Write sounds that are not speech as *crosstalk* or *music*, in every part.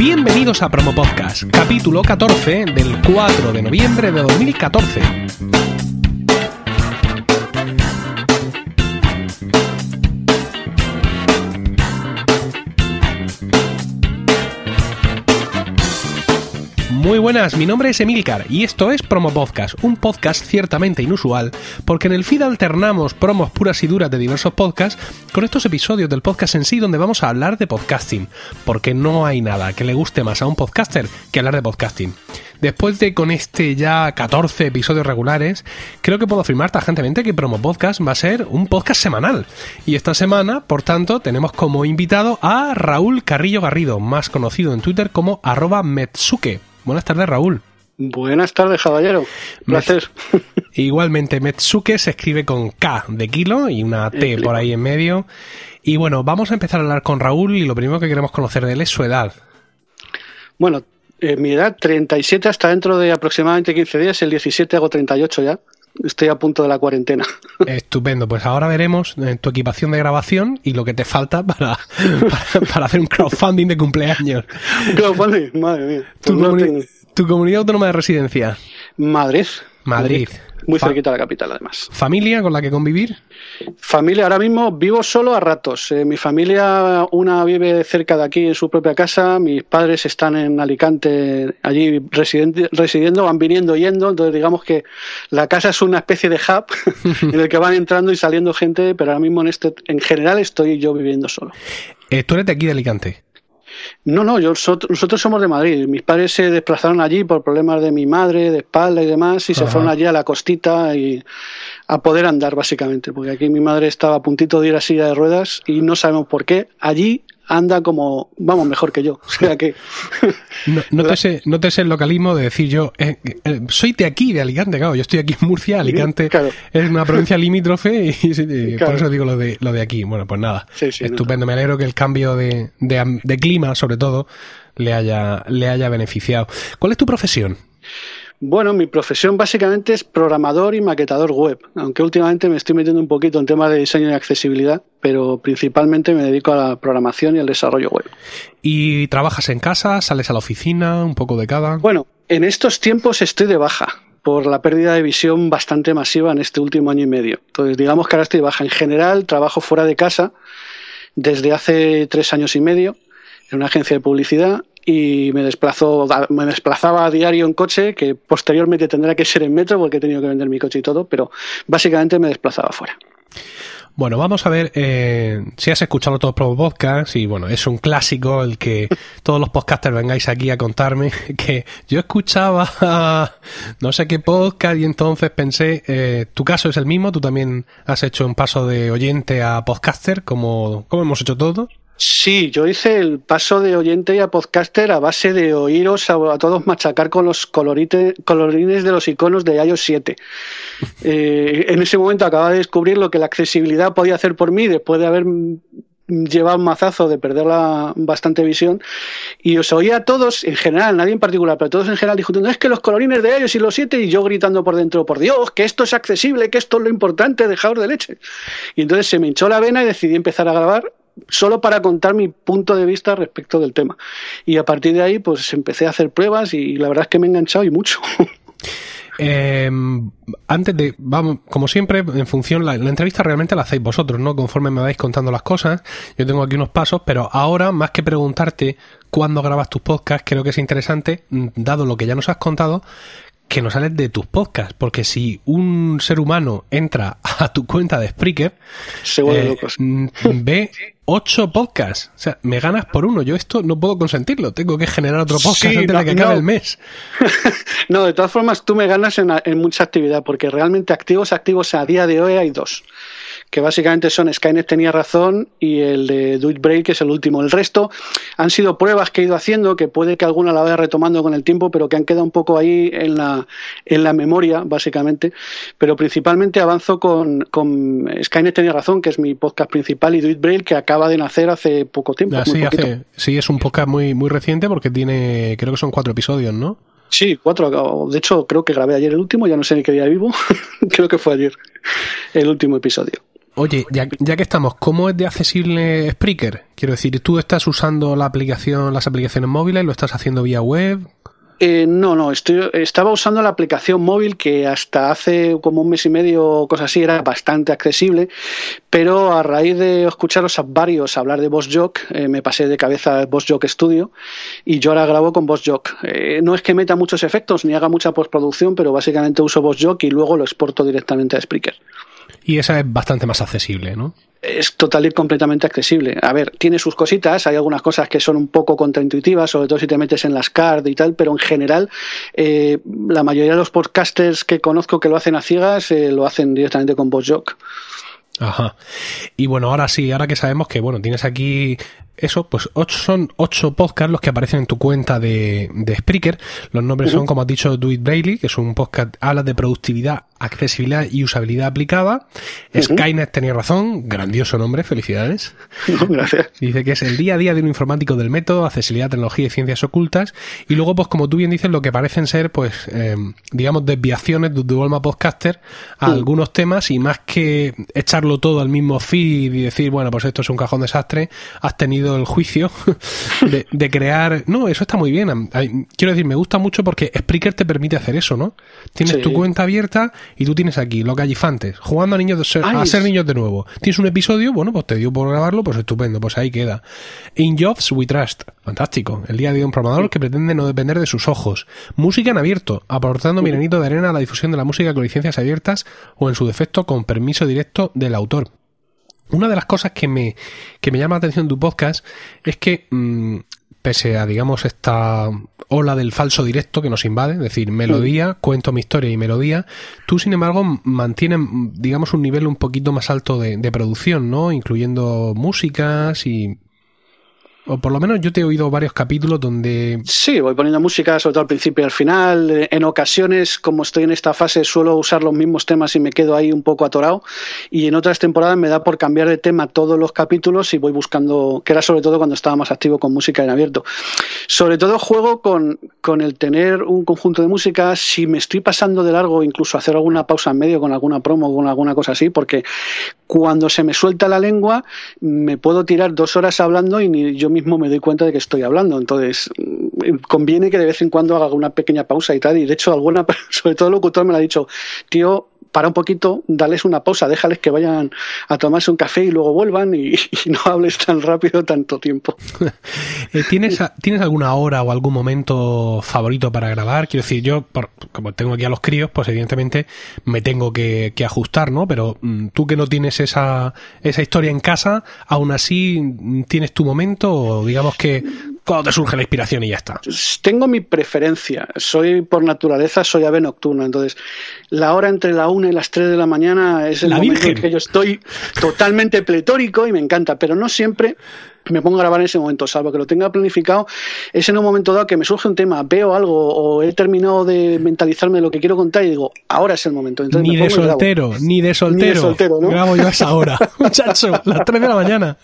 Bienvenidos a Promo Podcast, capítulo 14 del 4 de noviembre de 2014. Muy buenas, mi nombre es Emilcar y esto es Promo Podcast, un podcast ciertamente inusual porque en el feed alternamos promos puras y duras de diversos podcasts con estos episodios del podcast en sí donde vamos a hablar de podcasting, porque no hay nada que le guste más a un podcaster que hablar de podcasting. Después de con este ya 14 episodios regulares, creo que puedo afirmar tajantemente que Promo Podcast va a ser un podcast semanal. Y esta semana, por tanto, tenemos como invitado a Raúl Carrillo Garrido, más conocido en Twitter como arroba Metsuke. Buenas tardes, Raúl. Buenas tardes, caballero. Placer. *laughs* Igualmente, Metsuke se escribe con K de kilo y una T por ahí en medio. Y bueno, vamos a empezar a hablar con Raúl y lo primero que queremos conocer de él es su edad. Bueno, eh, mi edad, 37 hasta dentro de aproximadamente 15 días, el 17 hago 38 ya. Estoy a punto de la cuarentena. *laughs* Estupendo, pues ahora veremos eh, tu equipación de grabación y lo que te falta para, *laughs* para, hacer un crowdfunding de cumpleaños. ¿Crowdfunding? Madre mía. Tu, pues tu comunidad autónoma de residencia. Madrid. Madrid. Muy cerquita de la capital, además. ¿Familia con la que convivir? Familia, ahora mismo vivo solo a ratos. Eh, mi familia, una vive cerca de aquí en su propia casa, mis padres están en Alicante, allí residiendo, van viniendo yendo, entonces digamos que la casa es una especie de hub *laughs* en el que van entrando y saliendo gente, pero ahora mismo en, este, en general estoy yo viviendo solo. Eh, ¿Tú eres de aquí de Alicante? No, no, yo, nosotros somos de Madrid. Mis padres se desplazaron allí por problemas de mi madre, de espalda y demás, y se fueron allí a la costita y a poder andar, básicamente, porque aquí mi madre estaba a puntito de ir a silla de ruedas y no sabemos por qué. Allí anda como, vamos, mejor que yo. O sea que. *laughs* no, te sé, no te sé el localismo de decir yo, eh, eh, soy de aquí, de Alicante, claro, yo estoy aquí en Murcia, Alicante es una provincia limítrofe y, *laughs* por eso digo lo de, lo de aquí. Bueno, pues nada, estupendo, me alegro que el cambio de, de clima, sobre todo, le haya, le haya beneficiado. ¿Cuál es tu profesión? Bueno, mi profesión básicamente es programador y maquetador web, aunque últimamente me estoy metiendo un poquito en temas de diseño y accesibilidad, pero principalmente me dedico a la programación y al desarrollo web. ¿Y trabajas en casa? ¿Sales a la oficina? ¿Un poco de cada? Bueno, en estos tiempos estoy de baja por la pérdida de visión bastante masiva en este último año y medio. Entonces, digamos que ahora estoy de baja. En general, trabajo fuera de casa desde hace tres años y medio en una agencia de publicidad y me desplazo, me desplazaba a diario en coche, que posteriormente tendrá que ser en metro porque he tenido que vender mi coche y todo, pero básicamente me desplazaba fuera. Bueno, vamos a ver eh, si has escuchado todos los podcasts y bueno, es un clásico el que *laughs* todos los podcasters vengáis aquí a contarme que yo escuchaba no sé qué podcast y entonces pensé, eh, tu caso es el mismo, tú también has hecho un paso de oyente a podcaster como, como hemos hecho todos. Sí, yo hice el paso de oyente y a podcaster a base de oíros a, todos machacar con los colorines de los iconos de iOS 7. *laughs* Eh, en ese momento acababa de descubrir lo que la accesibilidad podía hacer por mí después de haber llevado un mazazo de perder la bastante visión y os oía a todos en general, nadie en particular, pero todos en general discutiendo, es que los colorines de iOS y los 7 y yo gritando por dentro, por Dios, que esto es accesible, que esto es lo importante, dejaos de leche. Y entonces se me hinchó la vena y decidí empezar a grabar solo para contar mi punto de vista respecto del tema. Y a partir de ahí, pues empecé a hacer pruebas y la verdad es que me he enganchado y mucho. *laughs* Em, antes de, vamos, como siempre, en función, la, la, entrevista realmente la hacéis vosotros, ¿no? Conforme me vais contando las cosas, yo tengo aquí unos pasos, pero ahora, más que preguntarte cuándo grabas tus podcasts, creo que es interesante, mm, dado lo que ya nos has contado, que no sales de tus podcasts, porque si un ser humano entra a tu cuenta de Spreaker, eh, mm, ve *laughs* ocho podcasts. O sea, me ganas por uno. Yo esto no puedo consentirlo. Tengo que generar otro podcast antes de que acabe el mes. *laughs* no, de todas formas, tú me ganas en, en mucha actividad, porque realmente activos, activos a día de hoy hay dos que básicamente son Skynet tenía razón y el de Do It Break es el último. El resto han sido pruebas que he ido haciendo, que puede que alguna la vaya retomando con el tiempo, pero que han quedado un poco ahí en la, en la memoria, básicamente. Pero principalmente avanzo con, con Skynet tenía razón, que es mi podcast principal, y Do It Break, que acaba de nacer hace poco tiempo. Ah, sí, sí, es un podcast muy, muy reciente porque tiene, creo que son cuatro episodios, ¿no? Sí, cuatro. De hecho, creo que grabé ayer el último, ya no sé ni qué día vivo. *laughs* creo que fue ayer el último episodio. Oye, ya, que estamos, ¿cómo es de accesible Spreaker? Quiero decir, ¿tú estás usando la aplicación, las aplicaciones móviles? ¿Lo estás haciendo vía web? Eh, no, no, estoy, estaba usando la aplicación móvil que hasta hace como un mes y medio o cosas así era bastante accesible, pero a raíz de escucharos a varios hablar de VossJock, eh, me pasé de cabeza a VossJock Studio y yo ahora grabo con VossJock. Eh, no es que meta muchos efectos ni haga mucha postproducción, pero básicamente uso VossJock y luego lo exporto directamente a Spreaker. Y esa es bastante más accesible, ¿no? es total y completamente accesible. A ver, tiene sus cositas, hay algunas cosas que son un poco contraintuitivas, sobre todo si te metes en las cards y tal, pero en general eh, la mayoría de los podcasters que conozco que lo hacen a ciegas eh, lo hacen directamente con VoiceJock. Ajá. Y bueno, ahora sí, ahora que sabemos que, bueno, tienes aquí eso, pues ocho, son ocho podcasts los que aparecen en tu cuenta de, de Spreaker. Los nombres son, como has dicho, Do It Braille, que es un podcast, habla de productividad, accesibilidad y usabilidad aplicada. Skynet tenía razón, grandioso nombre, felicidades. *laughs* Gracias. Dice que es el día a día de un informático del método, accesibilidad, tecnología y ciencias ocultas. Y luego, pues como tú bien dices, lo que parecen ser, pues, eh, digamos, desviaciones de Duolma Podcaster a algunos temas y más que echarlo todo al mismo feed y decir, bueno, pues esto es un cajón desastre, has tenido el juicio *laughs* de, crear. No, eso está muy bien. Quiero decir, me gusta mucho porque Spreaker te permite hacer eso, ¿no? Tienes tu cuenta abierta y tú tienes aquí los gallifantes jugando a niños de ser, a ser niños de nuevo. Tienes un episodio, bueno, pues te dio por grabarlo, pues estupendo, pues ahí queda. In Jobs We Trust, fantástico. El día de un programador que pretende no depender de sus ojos. Música en abierto, aportando mi granito de arena a la difusión de la música con licencias abiertas o en su defecto con permiso directo del autor. Una de las cosas que me, que me llama la atención de tu podcast es que, mm, pese a, digamos, esta ola del falso directo que nos invade, es decir, melodía, cuento mi historia y melodía, tú, sin embargo, mantienes, digamos, un nivel un poquito más alto de, de producción, ¿no? Incluyendo músicas y o por lo menos yo te he oído varios capítulos donde... Sí, voy poniendo música, sobre todo al principio y al final. En ocasiones, como estoy en esta fase, suelo usar los mismos temas y me quedo ahí un poco atorado. Y en otras temporadas me da por cambiar de tema todos los capítulos y voy buscando, que era sobre todo cuando estaba más activo con música en abierto. Sobre todo juego con, con el tener un conjunto de música, si me estoy pasando de largo, incluso hacer alguna pausa en medio con alguna promo o con alguna cosa así, porque cuando se me suelta la lengua me puedo tirar dos horas hablando y ni yo mismo me doy cuenta de que estoy hablando. Entonces, mm, conviene que de vez en cuando haga una pequeña pausa y tal. Y de hecho, alguna, *laughs* sobre todo el locutor me lo ha dicho, tío, para un poquito, dales una pausa, déjales que vayan a tomarse un café y luego vuelvan y, no hables tan rápido tanto tiempo. *laughs* Eh, ¿Tienes, ¿Tienes alguna hora o algún momento favorito para grabar? Quiero decir, yo, como tengo aquí a los críos, pues evidentemente me tengo que, ajustar, ¿no? Pero mm, tú que no tienes esa, esa historia en casa, aún así, mm, ¿tienes tu momento o digamos que cuando te surge la inspiración y ya está? Tengo mi preferencia. Soy, por naturaleza, soy ave nocturna. Entonces, la hora entre la 1 y las 3 de la mañana es el momento en que yo estoy totalmente pletórico y me encanta, pero no siempre me pongo a grabar en ese momento, salvo que lo tenga planificado, es en un momento dado que me surge un tema, veo algo o he terminado de mentalizarme de lo que quiero contar y digo, ahora es el momento. ni, de soltero, ni de soltero, ¿no? Grabo yo a esa hora, *laughs* muchacho, las 3 de la mañana.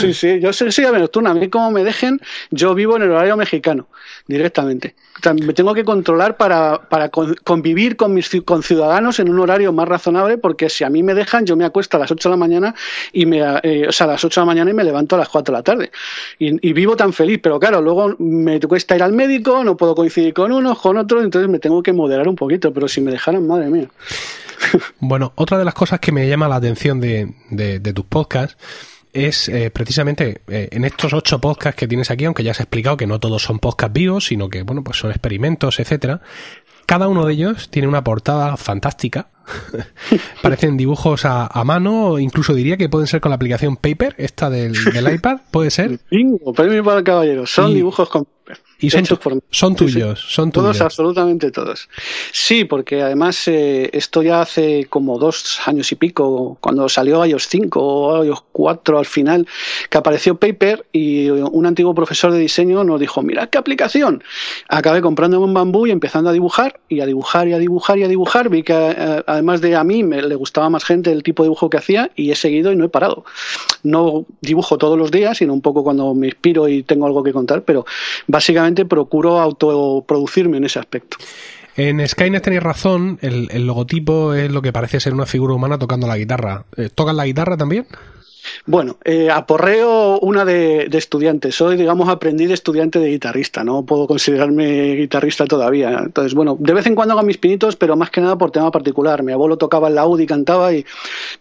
Sí, sí, yo soy, soy a nocturna, a mí como me dejen, yo vivo en el horario mexicano, directamente me tengo que controlar para, para convivir con mis con ciudadanos en un horario más razonable, porque si a mí me dejan, yo me acuesto a las 8 de la mañana y me, eh, o sea, a las 8 de la mañana y me levanto a las 4 de la tarde. Y, vivo tan feliz, pero claro, luego me cuesta ir al médico, no puedo coincidir con uno, con otro, entonces me tengo que moderar un poquito, pero si me dejaran, madre mía. *laughs* Bueno, otra de las cosas que me llama la atención de, de, tus podcasts es eh, precisamente eh, en estos ocho podcasts que tienes aquí, aunque ya has explicado que no todos son podcasts vivos, sino que, bueno, pues son experimentos, etcétera. Cada uno de ellos tiene una portada fantástica. *laughs* Parecen dibujos a, mano, incluso diría que pueden ser con la aplicación Paper, esta del, *laughs* iPad, ¿puede ser? Bingo, premio para el caballero. Son dibujos con y son, son tuyos, son todos, absolutamente todos. Sí, porque además eh, esto ya hace como dos años y pico, cuando salió iOS 5 o iOS 4 al final, que apareció Paper y un antiguo profesor de diseño nos dijo, mira qué aplicación. Acabé comprando un bambú y empezando a dibujar y a dibujar y a dibujar y a dibujar. Vi que eh, además de a mí me, le gustaba más gente el tipo de dibujo que hacía y he seguido y no he parado. No dibujo todos los días, sino un poco cuando me inspiro y tengo algo que contar, pero básicamente procuro autoproducirme en ese aspecto. En Skynet tenéis razón, el, el, logotipo es lo que parece ser una figura humana tocando la guitarra. Eh, ¿Tocan la guitarra también? Bueno, eh, aporreo una de, de, estudiante. Soy, digamos, aprendí de estudiante de guitarrista. No puedo considerarme guitarrista todavía. Entonces, bueno, de vez en cuando hago mis pinitos, pero más que nada por tema particular. Mi abuelo tocaba el laúd y cantaba y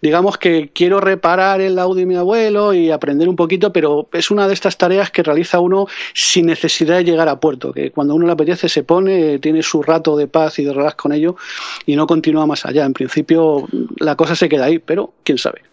digamos que quiero reparar el laúd de mi abuelo y aprender un poquito, pero es una de estas tareas que realiza uno sin necesidad de llegar a puerto. Que cuando uno le apetece se pone, tiene su rato de paz y de relax con ello y no continúa más allá. En principio, la cosa se queda ahí, pero quién sabe.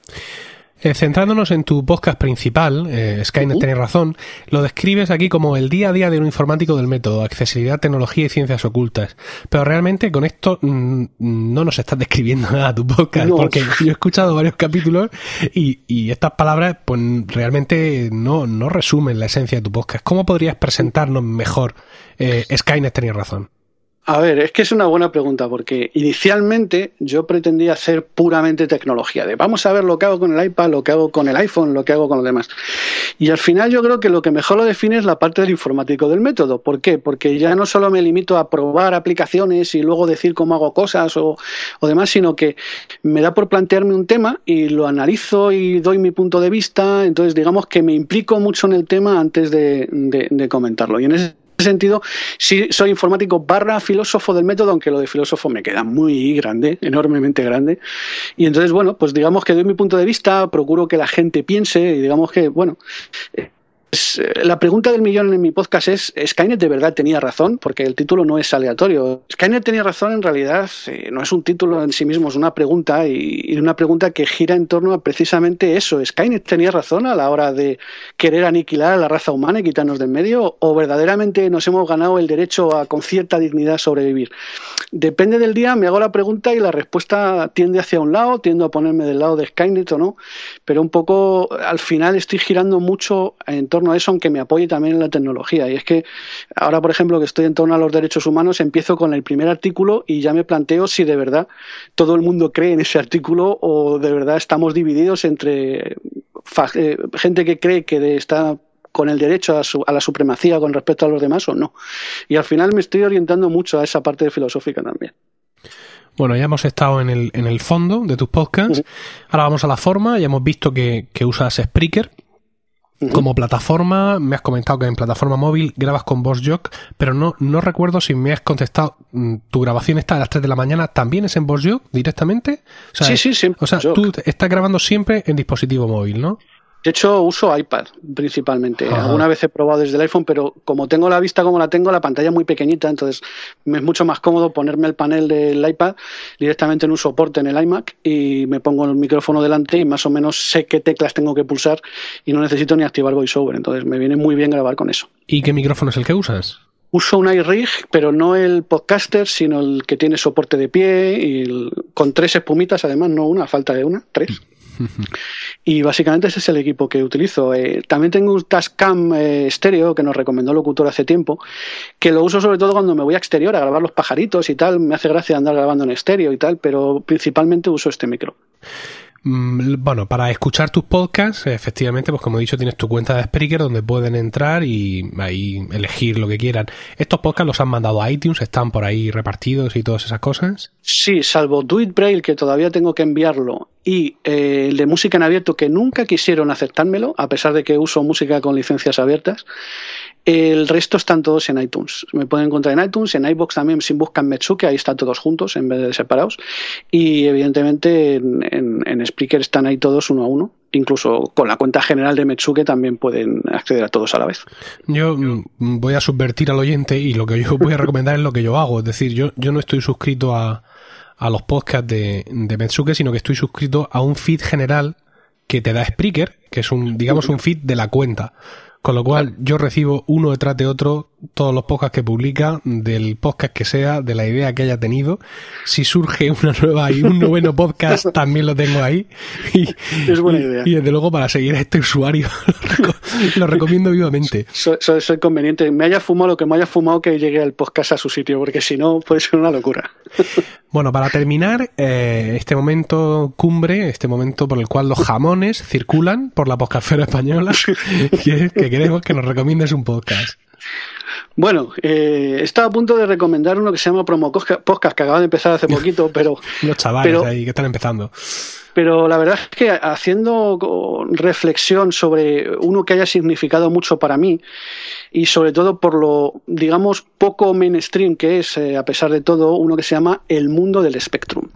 Eh, centrándonos en tu podcast principal, eh, Skynet uh razón, lo describes aquí como el día a día de un informático del método, accesibilidad, tecnología y ciencias ocultas. Pero realmente con esto mm, no nos estás describiendo *laughs* nada tu podcast, porque yo he escuchado varios capítulos y, y estas palabras pues realmente no, no resumen la esencia de tu podcast. ¿Cómo podrías presentarnos mejor eh, Skynet tenía razón? A ver, es que es una buena pregunta porque inicialmente yo pretendía hacer puramente tecnología, de vamos a ver lo que hago con el iPad, lo que hago con el iPhone, lo que hago con los demás. Y al final yo creo que lo que mejor lo define es la parte del informático del método. ¿Por qué? Porque ya no solo me limito a probar aplicaciones y luego decir cómo hago cosas o, o demás, sino que me da por plantearme un tema y lo analizo y doy mi punto de vista. Entonces digamos que me implico mucho en el tema antes de, de, de comentarlo. Y en ese sentido, sí soy informático barra filósofo del método, aunque lo de filósofo me queda muy grande, enormemente grande. Y entonces, bueno, pues digamos que doy mi punto de vista, procuro que la gente piense y digamos que, bueno, la pregunta del millón en mi podcast es, ¿Skynet de verdad tenía razón? Porque el título no es aleatorio. Skynet tenía razón en realidad, eh, no es un título en sí mismo, es una pregunta y, una pregunta que gira en torno a precisamente eso. ¿Skynet tenía razón a la hora de querer aniquilar a la raza humana y quitarnos del medio? ¿O verdaderamente nos hemos ganado el derecho a con cierta dignidad sobrevivir? Depende del día, me hago la pregunta y la respuesta tiende hacia un lado, tiendo a ponerme del lado de Skynet o no, pero un poco al final estoy girando mucho en torno a eso, aunque me apoye también en la tecnología. Y es que ahora, por ejemplo, que estoy en torno a los derechos humanos, empiezo con el primer artículo y ya me planteo si de verdad todo el mundo cree en ese artículo o de verdad estamos divididos entre eh, gente que cree que está con el derecho a, su, a, la supremacía con respecto a los demás o no. Y al final me estoy orientando mucho a esa parte filosófica también. Bueno, ya hemos estado en el, en el fondo de tus podcasts. Ahora vamos a la forma. Ya hemos visto que, que usas Spreaker. Como plataforma, me has comentado que en plataforma móvil grabas con VoxJock, pero no, no recuerdo si me has contestado, mm, tu grabación está a las 3 de la mañana, ¿también es en VoxJock directamente? sí, sí, sí. O sea, tú estás grabando siempre en dispositivo móvil, ¿no? De hecho, uso iPad principalmente. Ajá. Alguna vez he probado desde el iPhone, pero como tengo la vista como la tengo, la pantalla es muy pequeñita, entonces me es mucho más cómodo ponerme el panel del iPad directamente en un soporte en el iMac y me pongo el micrófono delante y más o menos sé qué teclas tengo que pulsar y no necesito ni activar VoiceOver. Entonces me viene muy bien grabar con eso. ¿Y qué micrófono es el que usas? Uso un iRig, pero no el podcaster, sino el que tiene soporte de pie y el, con tres espumitas, además, no una, falta de una, tres. *laughs* Y básicamente ese es el equipo que utilizo. Eh, también tengo un Tascam eh, estéreo que nos recomendó el locutor hace tiempo, que lo uso sobre todo cuando me voy a exterior a grabar los pajaritos y tal. Me hace gracia andar grabando en estéreo y tal, pero principalmente uso este micro. Bueno, para escuchar tus podcasts, efectivamente, pues como he dicho, tienes tu cuenta de Spreaker donde pueden entrar y ahí elegir lo que quieran. ¿Estos podcasts los han mandado a iTunes? ¿Están por ahí repartidos y todas esas cosas? Sí, salvo Do It Braille, que todavía tengo que enviarlo, y eh, el de música en abierto, que nunca quisieron aceptármelo, a pesar de que uso música con licencias abiertas. El resto están todos en iTunes. Me pueden encontrar en iTunes, en iBox también, si buscan Metsuke, ahí están todos juntos en vez de separados. Y evidentemente en, Spreaker están ahí todos uno a uno. Incluso con la cuenta general de Metsuke también pueden acceder a todos a la vez. Yo voy a subvertir al oyente y lo que yo voy a recomendar es lo que yo hago. Es decir, yo, yo no estoy suscrito a, a los podcasts de, de Metsuke, sino que estoy suscrito a un feed general que te da Spreaker, que es un, digamos, un feed de la cuenta. Con lo cual yo recibo uno detrás de otro todos los podcasts que publica, del podcast que sea, de la idea que haya tenido. Si surge una nueva y un noveno podcast, *laughs* también lo tengo ahí. Y, es buena idea. Y, y, desde luego para seguir a este usuario *laughs* lo, recomiendo vivamente. *laughs* Soy, soy, soy, conveniente. Me haya fumado lo que me haya fumado que llegue el podcast a su sitio, porque si no puede ser una locura. Bueno, para terminar, eh, este momento cumbre, este momento por el cual los jamones circulan por la podcastfera española, que, que queremos que nos recomiendes un podcast. Bueno, eh, estaba a punto de recomendar uno que se llama Promo Podcast, que acaba de empezar hace *laughs* poquito, pero... Los chavales ahí que están empezando. Pero la verdad es que haciendo reflexión sobre uno que haya significado mucho para mí y sobre todo por lo, digamos, poco mainstream que es, eh, a pesar de todo, uno que se llama El Mundo del Spectrum.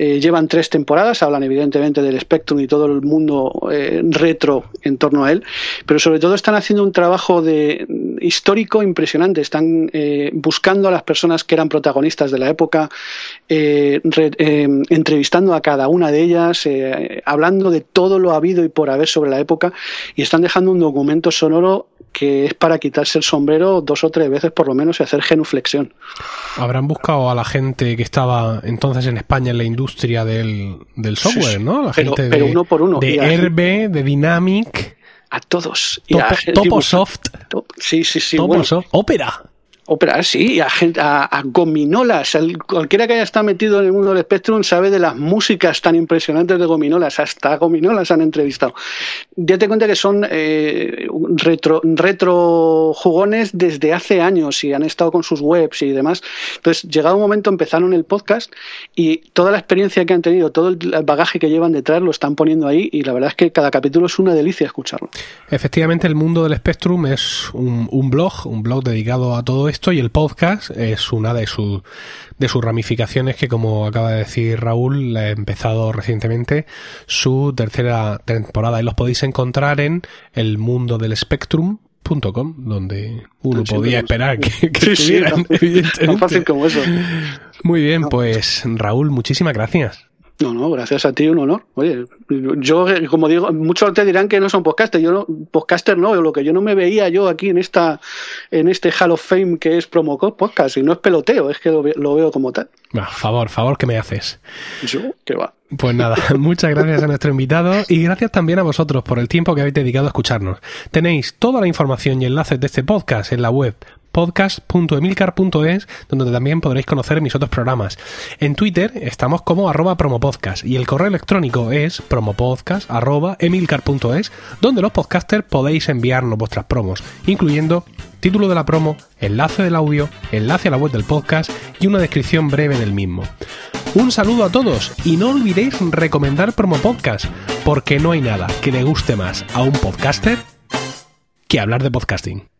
Eh, llevan tres temporadas, hablan evidentemente del Spectrum y todo el mundo eh, retro en torno a él, pero sobre todo están haciendo un trabajo de histórico impresionante. Están eh, buscando a las personas que eran protagonistas de la época, entrevistando a cada una de ellas, hablando de todo lo habido y por haber sobre la época, y están dejando un documento sonoro que es para quitarse el sombrero dos o tres veces por lo menos y hacer genuflexión. Habrán buscado a la gente que estaba entonces en España en la industria del, software, ¿no? La pero, gente de, uno por uno. De Herbe, de Dynamic. A todos. Toposoft. sí, sí, sí. Toposoft. Opera. Ópera, sí, a, a, gominolas. cualquiera que haya estado metido en el mundo del Spectrum sabe de las músicas tan impresionantes de gominolas. Hasta gominolas han entrevistado. Date cuenta que son eh, retro, retro jugones desde hace años y han estado con sus webs y demás. Entonces, llegado un momento, empezaron el podcast y toda la experiencia que han tenido, todo el bagaje que llevan detrás lo están poniendo ahí y la verdad es que cada capítulo es una delicia escucharlo. Efectivamente, el mundo del Spectrum es un, un blog, un blog dedicado a todo esto y el podcast es una de, sus de sus ramificaciones que, como acaba de decir Raúl, ha empezado recientemente su tercera temporada. Y los podéis encontrar en el mundo del spectrum.com donde uno podía esperar que, que estuvieran, *laughs* Tan fácil como eso. Muy bien, pues Raúl, muchísimas gracias. No, no, gracias a ti, un honor. Oye, yo, como digo, muchos te dirán que no son podcasters. Yo no, podcaster no, lo que yo no me veía yo aquí en esta, en este Hall of Fame que es Promo Podcast, y no es peloteo, es que lo, veo como tal. favor, favor, ¿qué me haces? Yo, que va. Pues nada, *laughs* muchas gracias a nuestro invitado y gracias también a vosotros por el tiempo que habéis dedicado a escucharnos. Tenéis toda la información y enlaces de este podcast en la web podcast.emilcar.es, donde también podréis conocer mis otros programas. En Twitter estamos como arroba promopodcast y el correo electrónico es promopodcast.emilcar.es, donde los podcasters podéis enviarnos vuestras promos, incluyendo título de la promo, enlace del audio, enlace a la web del podcast y una descripción breve del mismo. Un saludo a todos y no olvidéis recomendar Promo Podcast, porque no hay nada que le guste más a un podcaster que hablar de podcasting.